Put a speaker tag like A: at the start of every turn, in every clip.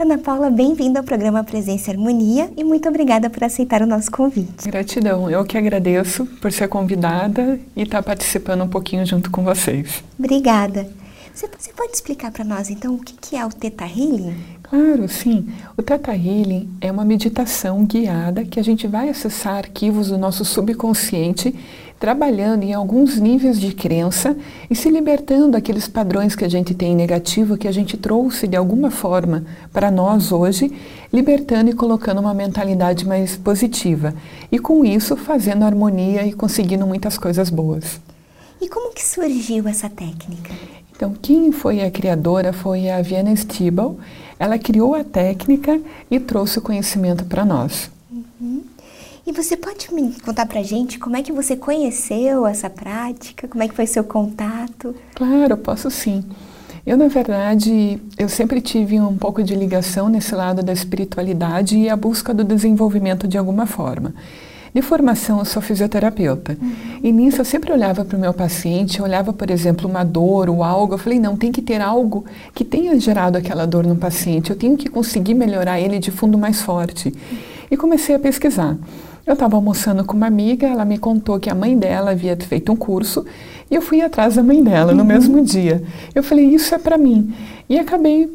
A: Ana Paula, bem-vinda ao programa Presença e Harmonia e muito obrigada por aceitar o nosso convite.
B: Gratidão, eu que agradeço por ser convidada e estar participando um pouquinho junto com vocês.
A: Obrigada. Você, você pode explicar para nós então o que, que é o Theta Healing?
B: Claro, sim. O Theta Healing é uma meditação guiada que a gente vai acessar arquivos do nosso subconsciente trabalhando em alguns níveis de crença e se libertando daqueles padrões que a gente tem negativo, que a gente trouxe de alguma forma para nós hoje, libertando e colocando uma mentalidade mais positiva. E com isso fazendo harmonia e conseguindo muitas coisas boas.
A: E como que surgiu essa técnica?
B: Então, quem foi a criadora foi a Viana Stibal. Ela criou a técnica e trouxe o conhecimento para nós.
A: Uhum. E você pode me contar pra gente como é que você conheceu essa prática? Como é que foi seu contato?
B: Claro, posso sim. Eu, na verdade, eu sempre tive um pouco de ligação nesse lado da espiritualidade e a busca do desenvolvimento de alguma forma. De formação, eu sou fisioterapeuta. Uhum. E nisso eu sempre olhava para o meu paciente, olhava, por exemplo, uma dor ou algo. Eu falei, não, tem que ter algo que tenha gerado aquela dor no paciente. Eu tenho que conseguir melhorar ele de fundo mais forte. E comecei a pesquisar. Eu estava almoçando com uma amiga, ela me contou que a mãe dela havia feito um curso e eu fui atrás da mãe dela no uhum. mesmo dia. Eu falei, isso é para mim. E acabei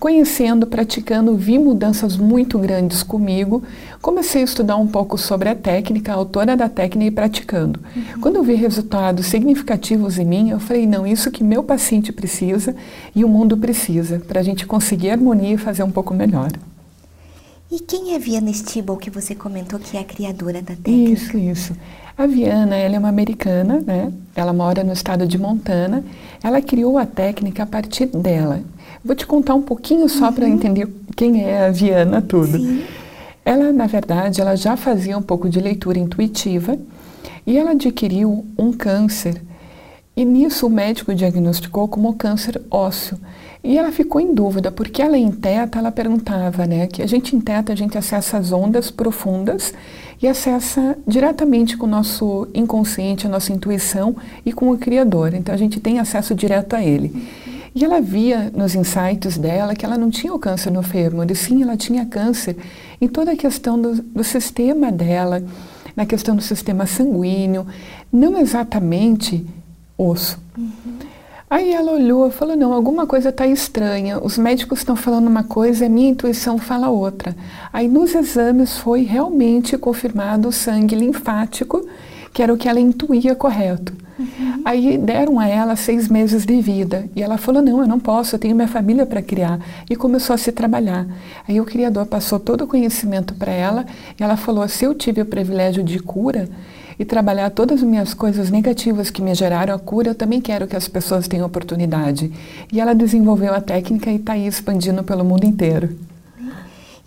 B: conhecendo, praticando, vi mudanças muito grandes comigo. Comecei a estudar um pouco sobre a técnica, a autora da técnica e praticando. Uhum. Quando eu vi resultados significativos em mim, eu falei: não, isso que meu paciente precisa e o mundo precisa, para a gente conseguir harmonia e fazer um pouco melhor.
A: E quem é Viana Stibel, que você comentou que é a criadora da técnica?
B: Isso, isso. A Viana, ela é uma americana, né? Ela mora no estado de Montana. Ela criou a técnica a partir dela. Vou te contar um pouquinho só uhum. para entender quem é a Viana tudo. Sim. Ela, na verdade, ela já fazia um pouco de leitura intuitiva e ela adquiriu um câncer. E nisso o médico diagnosticou como câncer ósseo. E ela ficou em dúvida, porque ela em teta, ela perguntava, né, que a gente em teta, a gente acessa as ondas profundas e acessa diretamente com o nosso inconsciente, a nossa intuição e com o Criador. Então a gente tem acesso direto a Ele. E ela via nos insights dela que ela não tinha o câncer no fêmur, e sim ela tinha câncer em toda a questão do, do sistema dela, na questão do sistema sanguíneo, não exatamente osso. Uhum. Aí ela olhou e falou: Não, alguma coisa está estranha. Os médicos estão falando uma coisa a minha intuição fala outra. Aí nos exames foi realmente confirmado o sangue linfático, que era o que ela intuía correto. Uhum. Aí deram a ela seis meses de vida. E ela falou: Não, eu não posso, eu tenho minha família para criar. E começou a se trabalhar. Aí o Criador passou todo o conhecimento para ela e ela falou: Se eu tive o privilégio de cura, e trabalhar todas as minhas coisas negativas que me geraram a cura, eu também quero que as pessoas tenham oportunidade. E ela desenvolveu a técnica e está aí expandindo pelo mundo inteiro.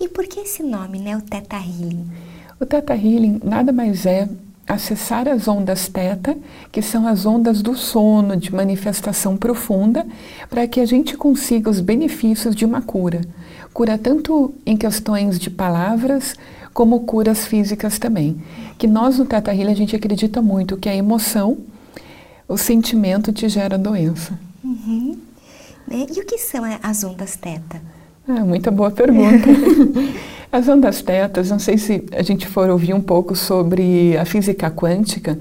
A: E por que esse nome, né, o Theta Healing?
B: O Theta Healing nada mais é acessar as ondas teta, que são as ondas do sono de manifestação profunda, para que a gente consiga os benefícios de uma cura. Cura tanto em questões de palavras, como curas físicas também. Que nós no Teta Healing a gente acredita muito que a emoção, o sentimento te gera doença.
A: Uhum. Né? E o que são as ondas teta?
B: Ah, muita boa pergunta. as ondas tetas, não sei se a gente for ouvir um pouco sobre a física quântica.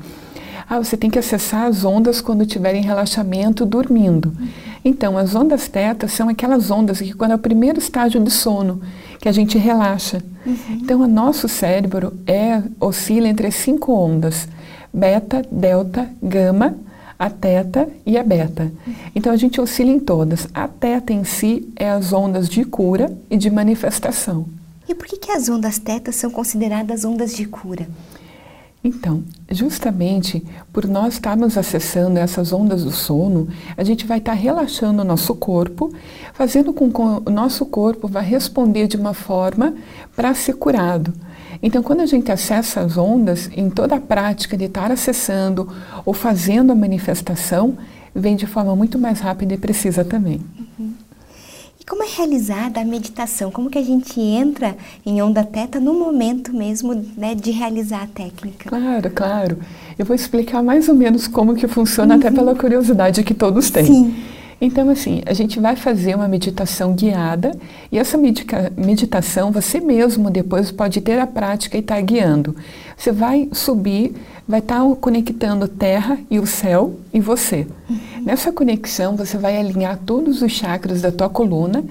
B: Ah, você tem que acessar as ondas quando estiver em relaxamento, dormindo. Uhum. Então, as ondas tetas são aquelas ondas que quando é o primeiro estágio de sono, que a gente relaxa. Uhum. Então, o nosso cérebro é, oscila entre cinco ondas: beta, delta, gama, a teta e a beta. Uhum. Então, a gente oscila em todas. A teta em si é as ondas de cura e de manifestação.
A: E por que, que as ondas tetas são consideradas ondas de cura?
B: Então, justamente por nós estarmos acessando essas ondas do sono, a gente vai estar relaxando o nosso corpo, fazendo com que o nosso corpo vá responder de uma forma para ser curado. Então, quando a gente acessa as ondas, em toda a prática de estar acessando ou fazendo a manifestação, vem de forma muito mais rápida e precisa também.
A: Uhum. E como é realizada a meditação? Como que a gente entra em onda teta no momento mesmo né, de realizar a técnica?
B: Claro, claro. Eu vou explicar mais ou menos como que funciona, uhum. até pela curiosidade que todos têm. Sim. Então, assim, a gente vai fazer uma meditação guiada e essa meditação você mesmo depois pode ter a prática e estar tá guiando. Você vai subir, vai estar tá conectando terra e o céu e você. Uhum. Nessa conexão, você vai alinhar todos os chakras da tua coluna,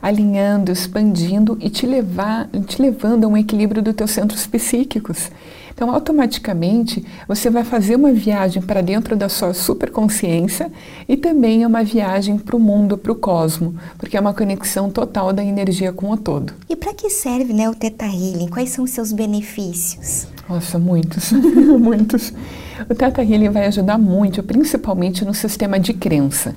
B: alinhando, expandindo e te, levar, te levando a um equilíbrio dos teus centros psíquicos. Então, automaticamente, você vai fazer uma viagem para dentro da sua superconsciência e também é uma viagem para o mundo, para o cosmo, porque é uma conexão total da energia com o todo.
A: E para que serve né, o Theta Healing? Quais são os seus benefícios?
B: Nossa, muitos, muitos. O Theta Healing vai ajudar muito, principalmente no sistema de crença.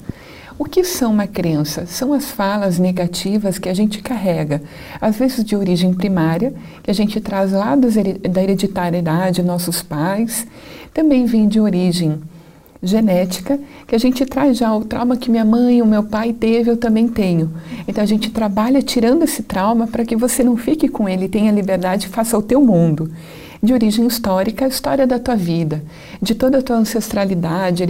B: O que são uma crença? São as falas negativas que a gente carrega, às vezes de origem primária, que a gente traz lá da hereditariedade, nossos pais, também vem de origem genética, que a gente traz já o trauma que minha mãe, o meu pai teve, eu também tenho. Então a gente trabalha tirando esse trauma para que você não fique com ele, tenha liberdade faça o teu mundo de origem histórica, a história da tua vida, de toda a tua ancestralidade,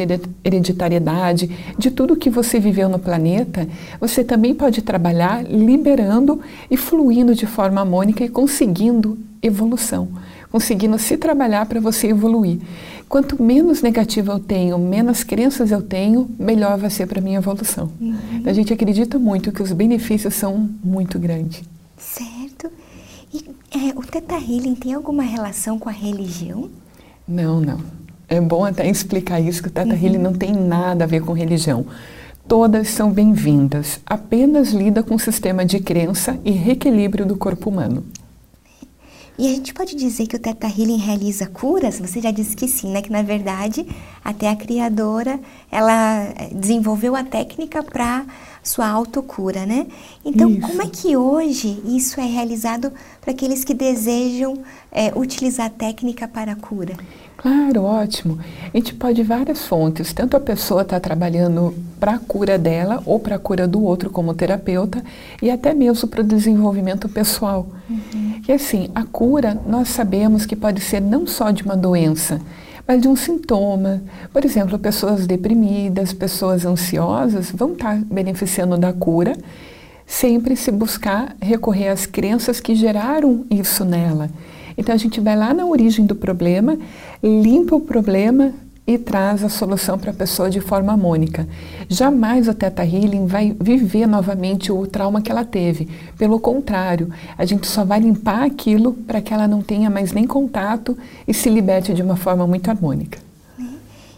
B: hereditariedade, de tudo que você viveu no planeta, você também pode trabalhar liberando e fluindo de forma harmônica e conseguindo evolução, conseguindo se trabalhar para você evoluir. Quanto menos negativa eu tenho, menos crenças eu tenho, melhor vai ser para minha evolução. Uhum. A gente acredita muito que os benefícios são muito grandes.
A: Certo. É, o Teta Healing tem alguma relação com a religião?
B: Não, não. É bom até explicar isso, que o Teta uhum. Healing não tem nada a ver com religião. Todas são bem-vindas, apenas lida com o sistema de crença e reequilíbrio do corpo humano.
A: E a gente pode dizer que o Teta Healing realiza curas? Você já disse que sim, né? Que na verdade até a criadora ela eh, desenvolveu a técnica para sua autocura, né? Então, isso. como é que hoje isso é realizado para aqueles que desejam é, utilizar a técnica para a cura?
B: Claro, ótimo. A gente pode várias fontes. Tanto a pessoa está trabalhando para a cura dela ou para a cura do outro como terapeuta e até mesmo para o desenvolvimento pessoal. Uhum. E assim, a cura nós sabemos que pode ser não só de uma doença, mas de um sintoma. Por exemplo, pessoas deprimidas, pessoas ansiosas vão estar beneficiando da cura sempre se buscar recorrer às crenças que geraram isso nela. Então a gente vai lá na origem do problema, limpa o problema, e traz a solução para a pessoa de forma harmônica. Jamais o Teta Healing vai viver novamente o trauma que ela teve. Pelo contrário, a gente só vai limpar aquilo para que ela não tenha mais nem contato e se liberte de uma forma muito harmônica.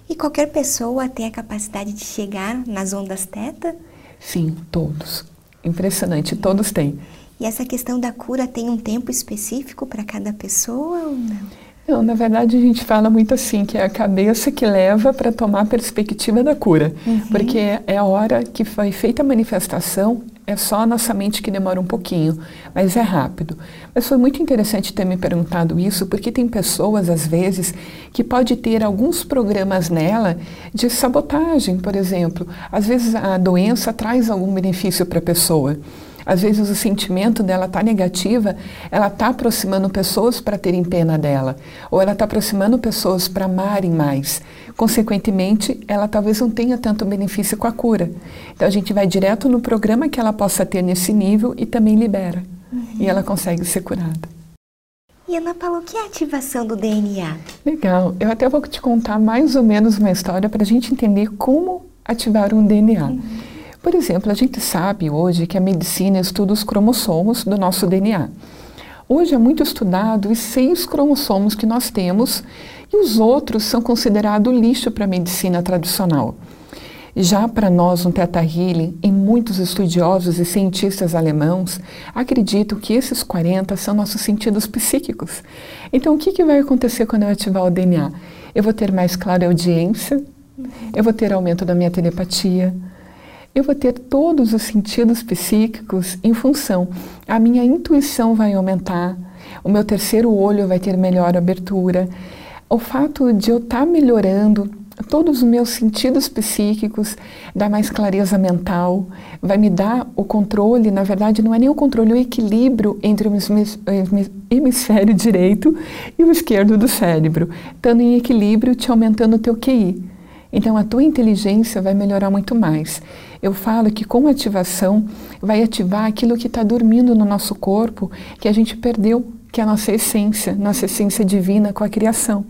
A: E qualquer pessoa tem a capacidade de chegar nas ondas Teta?
B: Sim, todos. Impressionante, todos têm.
A: E essa questão da cura tem um tempo específico para cada pessoa ou não?
B: Não, na verdade a gente fala muito assim, que é a cabeça que leva para tomar a perspectiva da cura. Uhum. Porque é a hora que foi feita a manifestação, é só a nossa mente que demora um pouquinho, mas é rápido. Mas foi muito interessante ter me perguntado isso, porque tem pessoas, às vezes, que pode ter alguns programas nela de sabotagem, por exemplo. Às vezes a doença traz algum benefício para a pessoa. Às vezes o sentimento dela está negativa, ela está aproximando pessoas para terem pena dela, ou ela está aproximando pessoas para amarem mais. Consequentemente, ela talvez não tenha tanto benefício com a cura. Então a gente vai direto no programa que ela possa ter nesse nível e também libera. Uhum. E ela consegue ser curada.
A: E Ana Paula, o que é a ativação do DNA?
B: Legal. Eu até vou te contar mais ou menos uma história para a gente entender como ativar um DNA. Uhum. Por exemplo, a gente sabe hoje que a medicina estuda os cromossomos do nosso DNA. Hoje é muito estudado os seis cromossomos que nós temos e os outros são considerados lixo para a medicina tradicional. Já para nós, no Teta Healing, e muitos estudiosos e cientistas alemãos acreditam que esses 40 são nossos sentidos psíquicos. Então, o que, que vai acontecer quando eu ativar o DNA? Eu vou ter mais clara audiência, eu vou ter aumento da minha telepatia, eu vou ter todos os sentidos psíquicos em função. A minha intuição vai aumentar, o meu terceiro olho vai ter melhor abertura. O fato de eu estar tá melhorando todos os meus sentidos psíquicos, dá mais clareza mental, vai me dar o controle, na verdade não é nem o controle, é o equilíbrio entre o hemisfério direito e o esquerdo do cérebro, estando em equilíbrio te aumentando o teu QI. Então a tua inteligência vai melhorar muito mais. Eu falo que com ativação vai ativar aquilo que está dormindo no nosso corpo, que a gente perdeu, que é a nossa essência, nossa essência divina com a criação.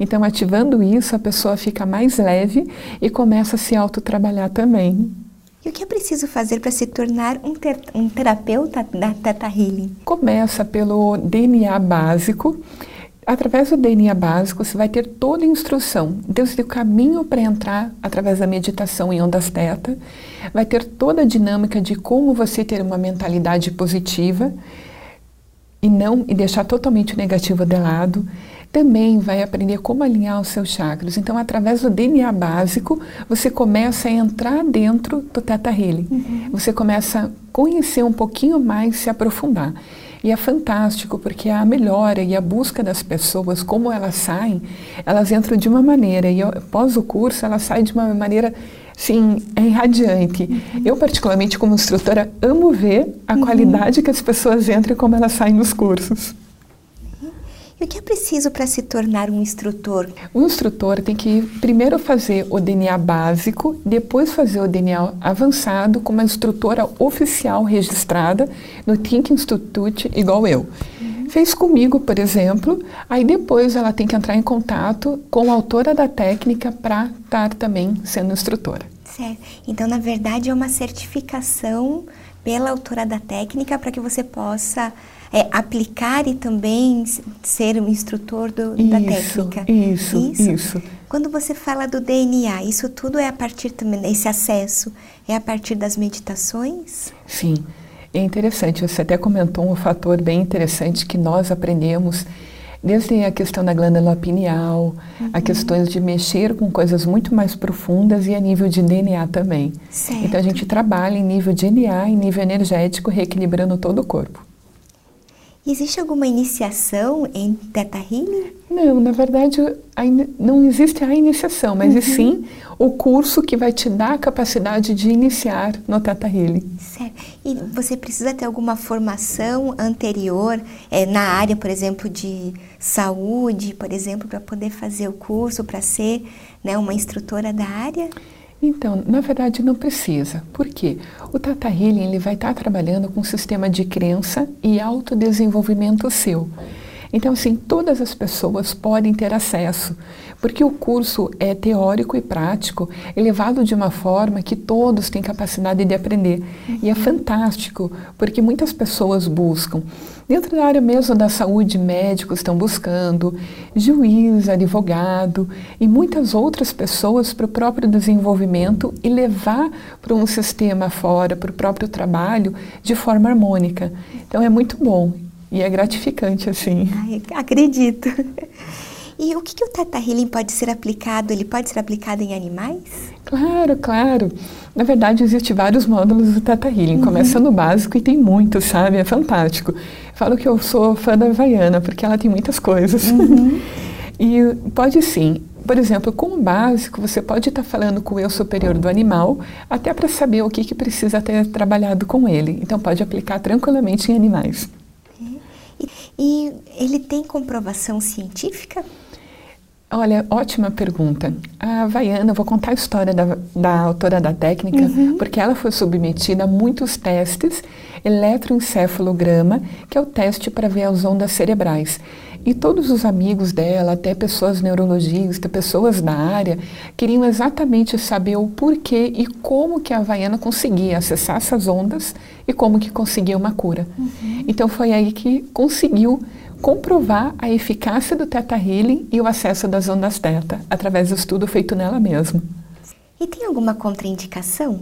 B: Então, ativando isso, a pessoa fica mais leve e começa a se autotrabalhar também.
A: E o que é preciso fazer para se tornar um, ter um terapeuta da Teta Healing?
B: Começa pelo DNA básico. Através do DNA básico, você vai ter toda a instrução, desde o caminho para entrar através da meditação em ondas teta, vai ter toda a dinâmica de como você ter uma mentalidade positiva e não e deixar totalmente o negativo de lado também vai aprender como alinhar os seus chakras. Então, através do DNA básico, você começa a entrar dentro do Teta Healing. Uhum. Você começa a conhecer um pouquinho mais, se aprofundar. E é fantástico porque a melhora e a busca das pessoas, como elas saem, elas entram de uma maneira e após o curso elas saem de uma maneira, sim, é irradiante. Uhum. Eu particularmente como instrutora amo ver a uhum. qualidade que as pessoas entram e como elas saem nos cursos.
A: E o que é preciso para se tornar um instrutor?
B: O instrutor tem que primeiro fazer o DNA básico, depois fazer o DNA avançado com uma instrutora oficial registrada no Think Institute, igual eu. Uhum. Fez comigo, por exemplo, aí depois ela tem que entrar em contato com a autora da técnica para estar também sendo instrutora.
A: Certo. Então, na verdade, é uma certificação pela autora da técnica para que você possa é, aplicar e também ser um instrutor do,
B: isso,
A: da técnica.
B: Isso, isso, isso.
A: Quando você fala do DNA, isso tudo é a partir também, esse acesso, é a partir das meditações?
B: Sim, é interessante. Você até comentou um fator bem interessante que nós aprendemos desde a questão da glândula pineal, uhum. a questões de mexer com coisas muito mais profundas e a nível de DNA também.
A: Certo.
B: Então a gente trabalha em nível de DNA, em nível energético, reequilibrando todo o corpo.
A: Existe alguma iniciação em Teta Healing?
B: Não, na verdade não existe a iniciação, mas uhum. sim o curso que vai te dar a capacidade de iniciar no Teta Healing.
A: Certo. E você precisa ter alguma formação anterior é, na área, por exemplo, de saúde, por exemplo, para poder fazer o curso, para ser né, uma instrutora da área?
B: Então, na verdade, não precisa. Por quê? O Tata Healing ele vai estar trabalhando com um sistema de crença e autodesenvolvimento seu. Então, assim, todas as pessoas podem ter acesso, porque o curso é teórico e prático, elevado de uma forma que todos têm capacidade de aprender. E é fantástico, porque muitas pessoas buscam. Dentro da área mesmo da saúde, médicos estão buscando, juiz, advogado e muitas outras pessoas para o próprio desenvolvimento e levar para um sistema fora, para o próprio trabalho, de forma harmônica. Então é muito bom. E é gratificante, assim.
A: Ai, acredito. E o que, que o Teta Healing pode ser aplicado? Ele pode ser aplicado em animais?
B: Claro, claro. Na verdade, existem vários módulos do Teta Healing. Uhum. Começa no básico e tem muitos, sabe? É fantástico. Falo que eu sou fã da Havaiana, porque ela tem muitas coisas. Uhum. e pode sim. Por exemplo, com o básico, você pode estar falando com o eu superior do animal, até para saber o que, que precisa ter trabalhado com ele. Então, pode aplicar tranquilamente em animais.
A: E ele tem comprovação científica?
B: Olha, ótima pergunta. A Vaiana, vou contar a história da, da autora da técnica, uhum. porque ela foi submetida a muitos testes, eletroencefalograma, que é o teste para ver as ondas cerebrais. E todos os amigos dela, até pessoas neurologistas, pessoas da área, queriam exatamente saber o porquê e como que a Havaiana conseguia acessar essas ondas e como que conseguia uma cura. Uhum. Então foi aí que conseguiu comprovar a eficácia do Teta Healing e o acesso das ondas Teta, através do estudo feito nela mesma.
A: E tem alguma contraindicação?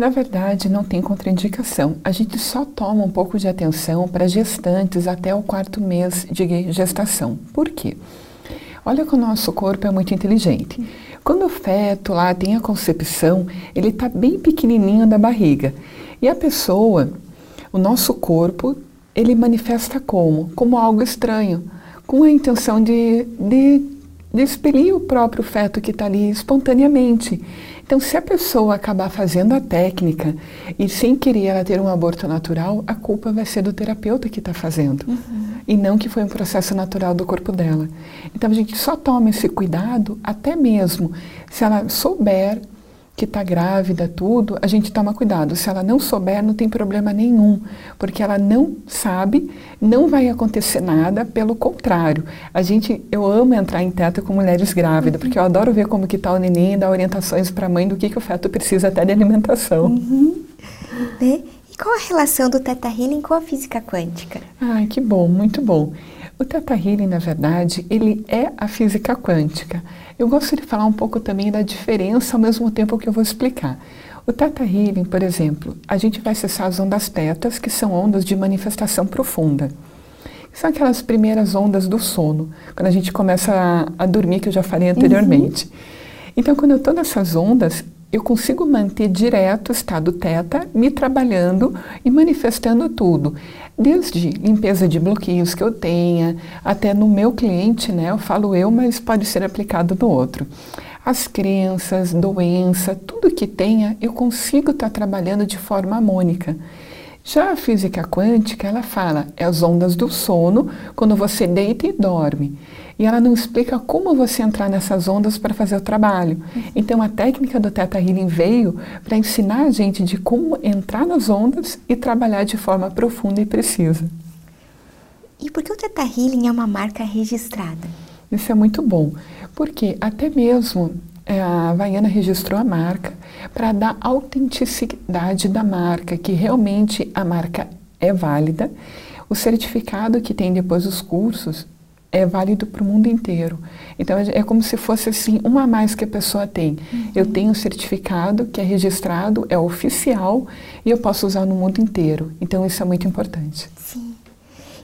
B: Na verdade, não tem contraindicação. A gente só toma um pouco de atenção para gestantes até o quarto mês de gestação. Por quê? Olha que o nosso corpo é muito inteligente. Quando o feto lá tem a concepção, ele está bem pequenininho da barriga. E a pessoa, o nosso corpo, ele manifesta como? Como algo estranho, com a intenção de, de, de expelir o próprio feto que está ali espontaneamente. Então, se a pessoa acabar fazendo a técnica e sem querer ela ter um aborto natural, a culpa vai ser do terapeuta que está fazendo. Uhum. e não que foi um processo natural do corpo dela. Então a gente só toma esse cuidado até mesmo se ela souber que está grávida, tudo, a gente toma cuidado. Se ela não souber, não tem problema nenhum, porque ela não sabe, não vai acontecer nada, pelo contrário. A gente, eu amo entrar em teta com mulheres grávidas, uhum. porque eu adoro ver como que está o neném e dar orientações para a mãe do que, que o feto precisa até de alimentação.
A: Uhum. Né? E qual a relação do Teta Healing com a física quântica?
B: Ai, que bom, muito bom. O Teta Healing, na verdade, ele é a física quântica. Eu gosto de falar um pouco também da diferença ao mesmo tempo que eu vou explicar. O Teta Healing, por exemplo, a gente vai acessar as ondas tetas, que são ondas de manifestação profunda. São aquelas primeiras ondas do sono, quando a gente começa a, a dormir, que eu já falei anteriormente. Uhum. Então, quando eu estou nessas ondas, eu consigo manter direto o estado teta, me trabalhando e manifestando tudo. Desde limpeza de bloqueios que eu tenha, até no meu cliente, né? Eu falo eu, mas pode ser aplicado no outro. As crenças, doença, tudo que tenha, eu consigo estar tá trabalhando de forma harmônica. Já a física quântica, ela fala, é as ondas do sono quando você deita e dorme e ela não explica como você entrar nessas ondas para fazer o trabalho. Então a técnica do Theta Healing veio para ensinar a gente de como entrar nas ondas e trabalhar de forma profunda e precisa.
A: E por que o Theta Healing é uma marca registrada?
B: Isso é muito bom, porque até mesmo é, a Havaiana registrou a marca para dar autenticidade da marca, que realmente a marca é válida. O certificado que tem depois os cursos é válido para o mundo inteiro. Então é, é como se fosse assim uma a mais que a pessoa tem. Uhum. Eu tenho um certificado que é registrado, é oficial e eu posso usar no mundo inteiro. Então isso é muito importante.
A: Sim.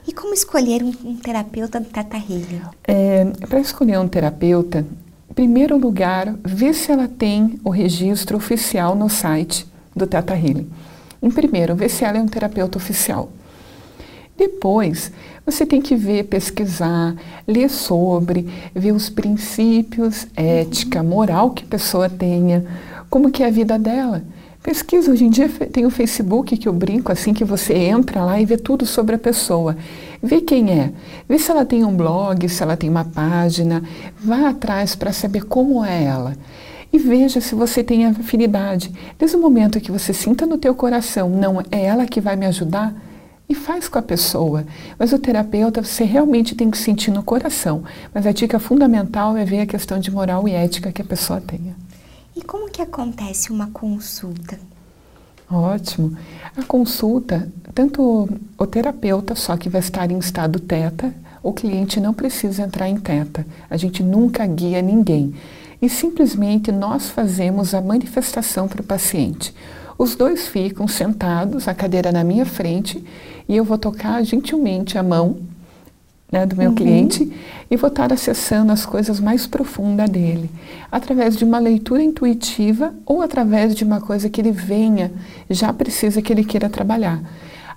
A: E como escolher um, um terapeuta do Tata Healing?
B: É, para escolher um terapeuta, em primeiro lugar, ver se ela tem o registro oficial no site do Tata Healing. Em primeiro, ver se ela é um terapeuta oficial. Depois, você tem que ver, pesquisar, ler sobre, ver os princípios, ética, moral que a pessoa tenha, como que é a vida dela. Pesquisa, hoje em dia tem o Facebook que eu brinco, assim que você entra lá e vê tudo sobre a pessoa. Vê quem é, vê se ela tem um blog, se ela tem uma página, vá atrás para saber como é ela. E veja se você tem afinidade. Desde o momento que você sinta no teu coração, não é ela que vai me ajudar, e faz com a pessoa. Mas o terapeuta você realmente tem que sentir no coração. Mas a dica fundamental é ver a questão de moral e ética que a pessoa tenha.
A: E como que acontece uma consulta?
B: Ótimo. A consulta, tanto o terapeuta só que vai estar em estado teta, o cliente não precisa entrar em teta. A gente nunca guia ninguém. E simplesmente nós fazemos a manifestação para o paciente. Os dois ficam sentados, a cadeira na minha frente, e eu vou tocar gentilmente a mão né, do meu uhum. cliente e vou estar acessando as coisas mais profundas dele, através de uma leitura intuitiva ou através de uma coisa que ele venha, já precisa que ele queira trabalhar.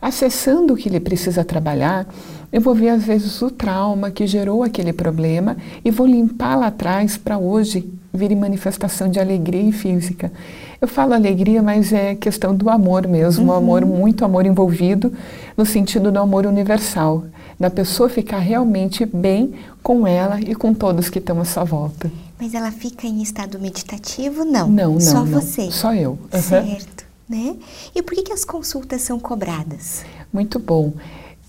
B: Acessando o que ele precisa trabalhar, eu vou ver às vezes o trauma que gerou aquele problema e vou limpar lá atrás para hoje vir em manifestação de alegria e física. Eu falo alegria, mas é questão do amor mesmo, uhum. um amor, muito amor envolvido, no sentido do amor universal, da pessoa ficar realmente bem com ela e com todos que estão à sua volta.
A: Mas ela fica em estado meditativo? Não.
B: Não, não.
A: Só
B: não.
A: você.
B: Só eu.
A: Uhum. Certo. Né? E por que, que as consultas são cobradas?
B: Muito bom.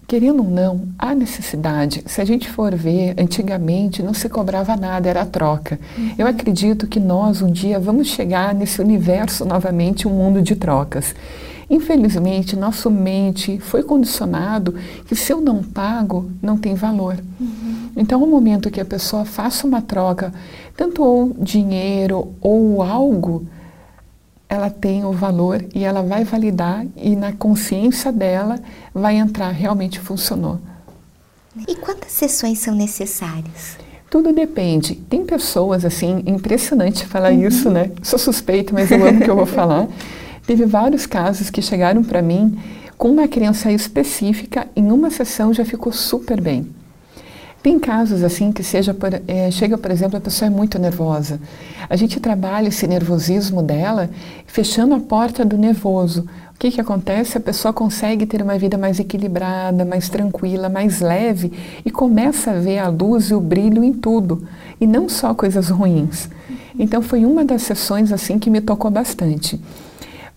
B: Querendo ou não, há necessidade. Se a gente for ver, antigamente não se cobrava nada, era troca. Uhum. Eu acredito que nós um dia vamos chegar nesse universo novamente, um mundo de trocas. Infelizmente, nosso mente foi condicionado que se eu não pago, não tem valor. Uhum. Então, o momento que a pessoa faça uma troca, tanto ou dinheiro ou algo, ela tem o valor e ela vai validar e na consciência dela vai entrar realmente funcionou.
A: E quantas sessões são necessárias?
B: Tudo depende. Tem pessoas assim, impressionante falar uhum. isso, né? Sou suspeita, mas eu amo que eu vou falar. Teve vários casos que chegaram para mim com uma criança específica, em uma sessão já ficou super bem. Tem casos assim que seja por, é, chega, por exemplo, a pessoa é muito nervosa. A gente trabalha esse nervosismo dela fechando a porta do nervoso. que, que acontece? A pessoa consegue ter uma vida mais equilibrada, mais tranquila, mais leve e começa a ver a luz e o brilho em tudo e não só coisas ruins. Então foi uma das sessões assim que me tocou bastante.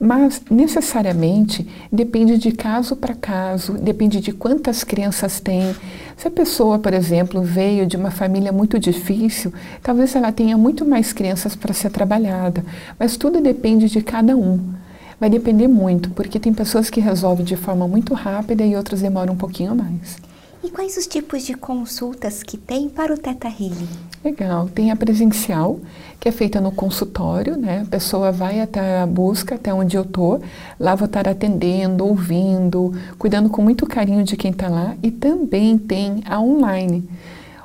B: Mas necessariamente depende de caso para caso, depende de quantas crianças tem. Se a pessoa, por exemplo, veio de uma família muito difícil, talvez ela tenha muito mais crianças para ser trabalhada, mas tudo depende de cada um. Vai depender muito, porque tem pessoas que resolvem de forma muito rápida e outras demoram um pouquinho mais.
A: E quais os tipos de consultas que tem para o Teta Healing?
B: Legal, tem a presencial, que é feita no consultório, né? A pessoa vai até a busca, até onde eu tô, lá vou estar atendendo, ouvindo, cuidando com muito carinho de quem está lá. E também tem a online.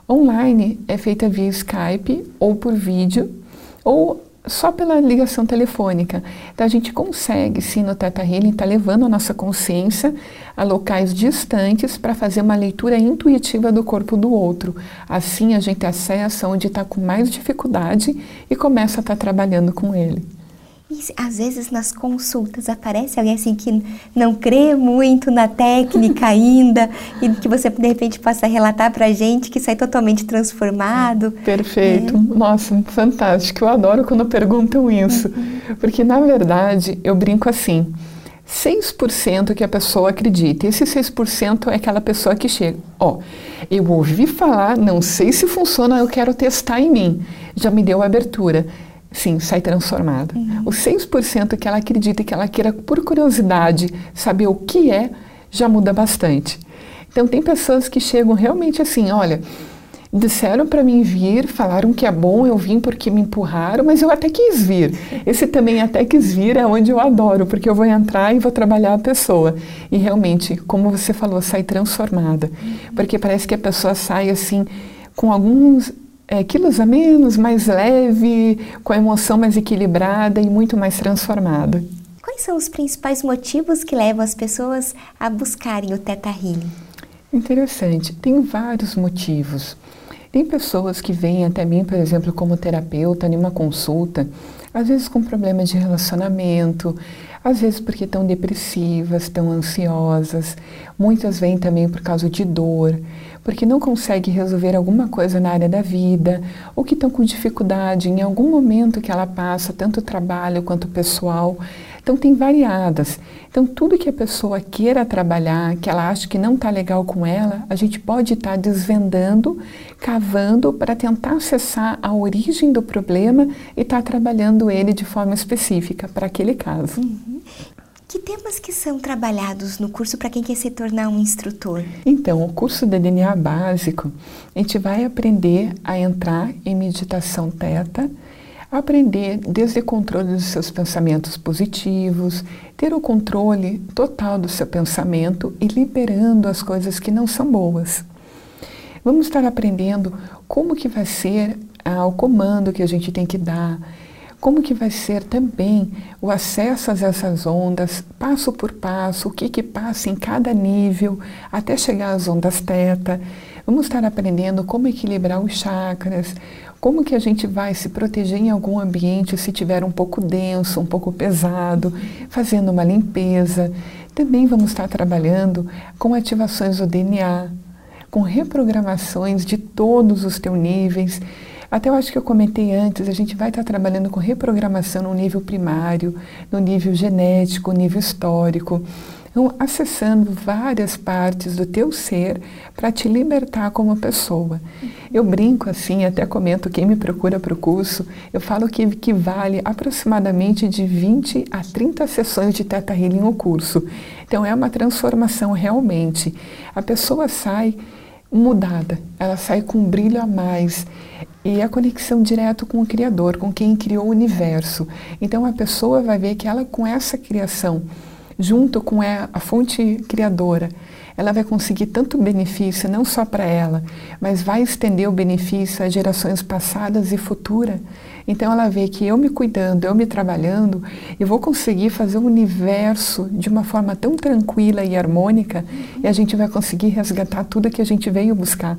B: Online é feita via Skype ou por vídeo, ou só pela ligação telefônica. Então, a gente consegue, sim, no Teta Healing, estar tá levando a nossa consciência a locais distantes para fazer uma leitura intuitiva do corpo do outro. Assim, a gente acessa onde está com mais dificuldade e começa a estar tá trabalhando com ele.
A: E às vezes nas consultas aparece alguém assim que não crê muito na técnica ainda e que você de repente possa relatar para a gente que sai totalmente transformado.
B: Perfeito. É. Nossa, fantástico. Eu adoro quando perguntam isso. Uhum. Porque na verdade eu brinco assim. 6% que a pessoa acredita. Esse 6% é aquela pessoa que chega. Ó, oh, eu ouvi falar, não sei se funciona, eu quero testar em mim. Já me deu abertura. Sim, sai transformada. Uhum. O 6% que ela acredita que ela queira, por curiosidade, saber o que é, já muda bastante. Então, tem pessoas que chegam realmente assim: olha, disseram para mim vir, falaram que é bom, eu vim porque me empurraram, mas eu até quis vir. Esse também até quis vir é onde eu adoro, porque eu vou entrar e vou trabalhar a pessoa. E realmente, como você falou, sai transformada. Porque parece que a pessoa sai assim, com alguns é, quilos a menos, mais leve, com a emoção mais equilibrada e muito mais transformada.
A: Quais são os principais motivos que levam as pessoas a buscarem o Teta Healing?
B: Interessante, tem vários motivos. Tem pessoas que vêm até mim, por exemplo, como terapeuta, em uma consulta, às vezes com problemas de relacionamento, às vezes porque estão depressivas, estão ansiosas, muitas vêm também por causa de dor porque não consegue resolver alguma coisa na área da vida, ou que estão com dificuldade em algum momento que ela passa, tanto trabalho quanto pessoal. Então, tem variadas. Então, tudo que a pessoa queira trabalhar, que ela acha que não está legal com ela, a gente pode estar tá desvendando, cavando para tentar acessar a origem do problema e estar tá trabalhando ele de forma específica para aquele caso.
A: Uhum. Que temas que são trabalhados no curso para quem quer se tornar um instrutor?
B: Então, o curso de DNA básico, a gente vai aprender a entrar em meditação teta, aprender desde o controle dos seus pensamentos positivos, ter o controle total do seu pensamento e liberando as coisas que não são boas. Vamos estar aprendendo como que vai ser ah, o comando que a gente tem que dar, como que vai ser também o acesso a essas ondas, passo por passo, o que que passa em cada nível, até chegar às ondas teta. Vamos estar aprendendo como equilibrar os chakras, como que a gente vai se proteger em algum ambiente se tiver um pouco denso, um pouco pesado, fazendo uma limpeza. Também vamos estar trabalhando com ativações do DNA, com reprogramações de todos os teus níveis até eu acho que eu comentei antes, a gente vai estar trabalhando com reprogramação no nível primário, no nível genético, no nível histórico. Então, acessando várias partes do teu ser para te libertar como pessoa. Eu brinco assim, até comento quem me procura para o curso, eu falo que equivale aproximadamente de 20 a 30 sessões de Teta Healing o curso. Então é uma transformação realmente. A pessoa sai mudada, ela sai com um brilho a mais e a conexão direto com o Criador, com quem criou o universo. Então a pessoa vai ver que ela com essa criação, junto com a fonte criadora, ela vai conseguir tanto benefício, não só para ela, mas vai estender o benefício às gerações passadas e futuras. Então ela vê que eu me cuidando, eu me trabalhando, eu vou conseguir fazer o universo de uma forma tão tranquila e harmônica, e a gente vai conseguir resgatar tudo que a gente veio buscar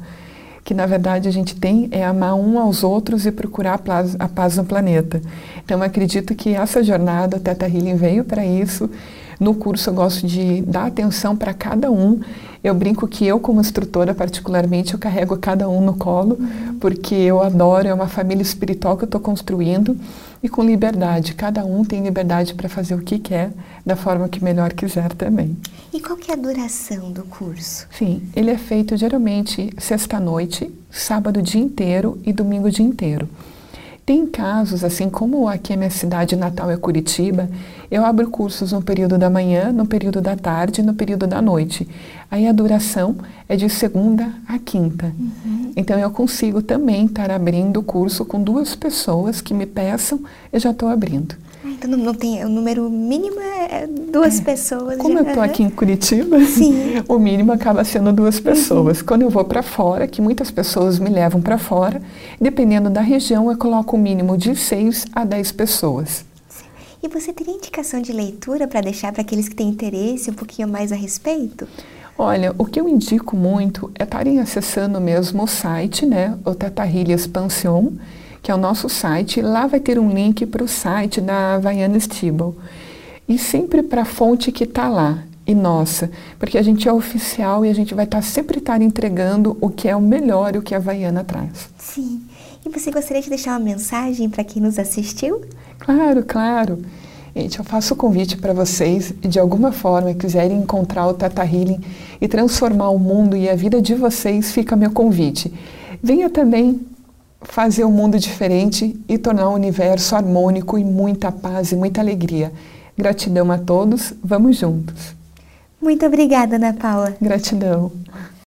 B: que na verdade a gente tem é amar um aos outros e procurar a paz, a no planeta. Então eu acredito que essa jornada Teta Healing veio para isso, No curso eu gosto de dar atenção para cada um. Eu brinco que eu, como instrutora, particularmente, eu carrego cada um no colo, porque eu adoro, é uma família espiritual que eu estou construindo e com liberdade. Cada um tem liberdade para fazer o que quer, da forma que melhor quiser também.
A: E qual que é a duração do curso?
B: Sim, ele é feito geralmente sexta-noite, sábado dia inteiro e domingo dia inteiro. Tem casos, assim como aqui a minha cidade natal é Curitiba, eu abro cursos no período da manhã, no período da tarde e no período da noite. Aí a duração é de segunda a quinta. Uhum. Então eu consigo também estar abrindo o curso com duas pessoas que me peçam, eu já estou abrindo.
A: Ah, então não tem, o número mínimo é duas é. pessoas.
B: Como já, eu estou aqui em Curitiba, o mínimo acaba sendo duas uhum. pessoas. Uhum. Quando eu vou para fora, que muitas pessoas me levam para fora, dependendo da região, eu coloco o um mínimo de seis a dez pessoas.
A: E você teria indicação de leitura para deixar para aqueles que têm interesse um pouquinho mais a respeito?
B: Olha, o que eu indico muito é estarem acessando mesmo o site, né, o Teta Healing Expansion, que é o nosso site. Lá vai ter um link para o site da Havaiana Stibble. E sempre para a fonte que está lá, e nossa, porque a gente é oficial e a gente vai estar tá sempre estar entregando o que é o melhor e o que a Havaiana traz.
A: Sim. E você gostaria de deixar uma mensagem para quem nos assistiu?
B: Claro, claro. Gente, eu faço o convite para vocês de alguma forma quiserem encontrar o Tata Healing e transformar o mundo e a vida de vocês, fica meu convite. Venha também fazer um mundo diferente e tornar o universo harmônico e muita paz e muita alegria. Gratidão a todos, vamos juntos.
A: Muito obrigada, Ana Paula.
B: Gratidão.